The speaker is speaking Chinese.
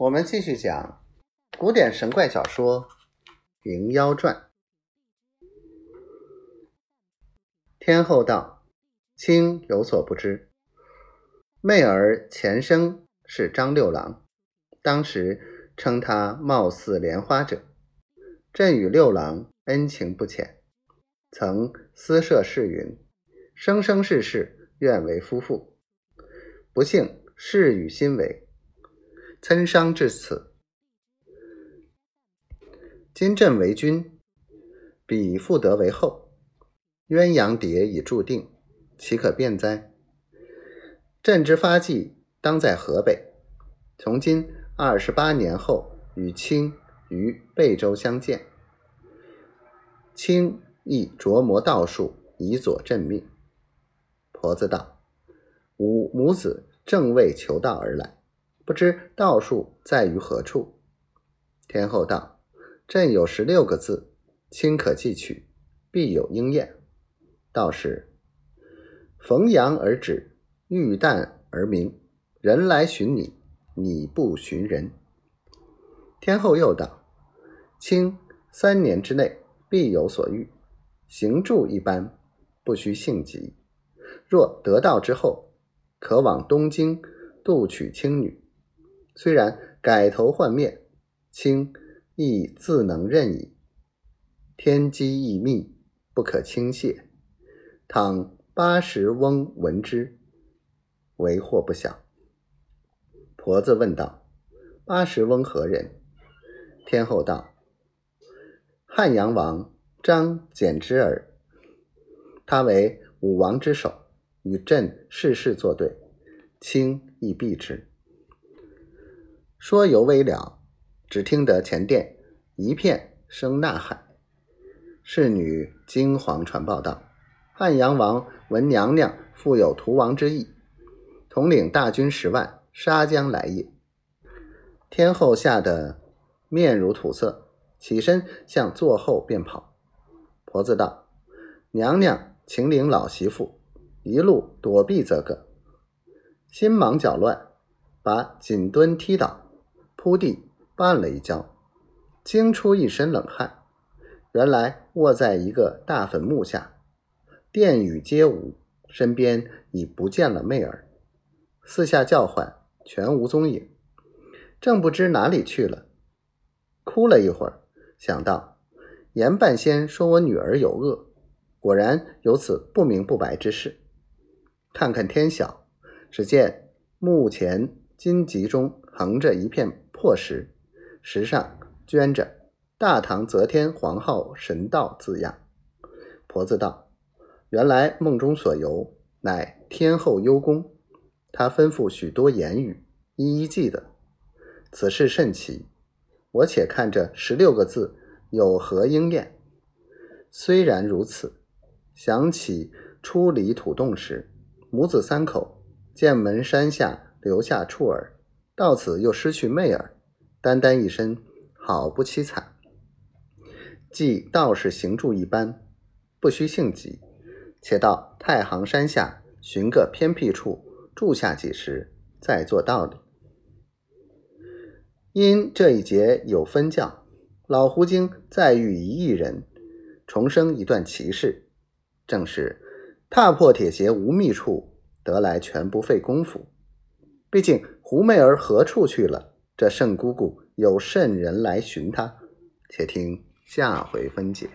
我们继续讲古典神怪小说《灵妖传》。天后道：“卿有所不知，媚儿前生是张六郎，当时称他貌似莲花者，朕与六郎恩情不浅，曾私设誓云，生生世世愿为夫妇。不幸事与心违。”参商至此，今朕为君，彼复得为后，鸳鸯蝶已注定，岂可变哉？朕之发迹当在河北，从今二十八年后，与卿于贝州相见。卿亦琢磨道术，以佐朕命。婆子道：“吾母子正为求道而来。”不知道术在于何处？天后道：“朕有十六个字，卿可记取，必有应验。道是：逢阳而止，遇旦而明。人来寻你，你不寻人。”天后又道：“卿三年之内必有所遇，行住一般，不须性急。若得道之后，可往东京度取青女。”虽然改头换面，卿亦自能任矣。天机异密，不可轻泄。倘八十翁闻之，为祸不小。婆子问道：“八十翁何人？”天后道：“汉阳王张柬之儿。他为武王之首，与朕事事作对，卿亦避之。”说犹未了，只听得前殿一片声呐喊。侍女惊惶传报道：“汉阳王闻娘娘复有屠王之意，统领大军十万，杀将来也。”天后吓得面如土色，起身向座后便跑。婆子道：“娘娘请领老媳妇，一路躲避则个。”心忙脚乱，把锦墩踢倒。扑地绊了一跤，惊出一身冷汗。原来卧在一个大坟墓下，殿宇皆无，身边已不见了媚儿。四下叫唤，全无踪影，正不知哪里去了。哭了一会儿，想到严半仙说我女儿有恶，果然有此不明不白之事。看看天晓，只见墓前荆棘中横着一片。破石，石上镌着“大唐则天皇后神道”字样。婆子道：“原来梦中所游，乃天后幽宫。她吩咐许多言语，一一记得。此事甚奇，我且看这十六个字有何应验。虽然如此，想起出离土洞时，母子三口剑门山下留下处儿。”到此又失去媚儿，单单一身，好不凄惨。即道士行住一般，不须性急，且到太行山下寻个偏僻处住下几时，再做道理。因这一节有分教，老狐精再遇一异人，重生一段奇事，正是踏破铁鞋无觅处，得来全不费功夫。毕竟胡媚儿何处去了？这盛姑姑有甚人来寻她？且听下回分解。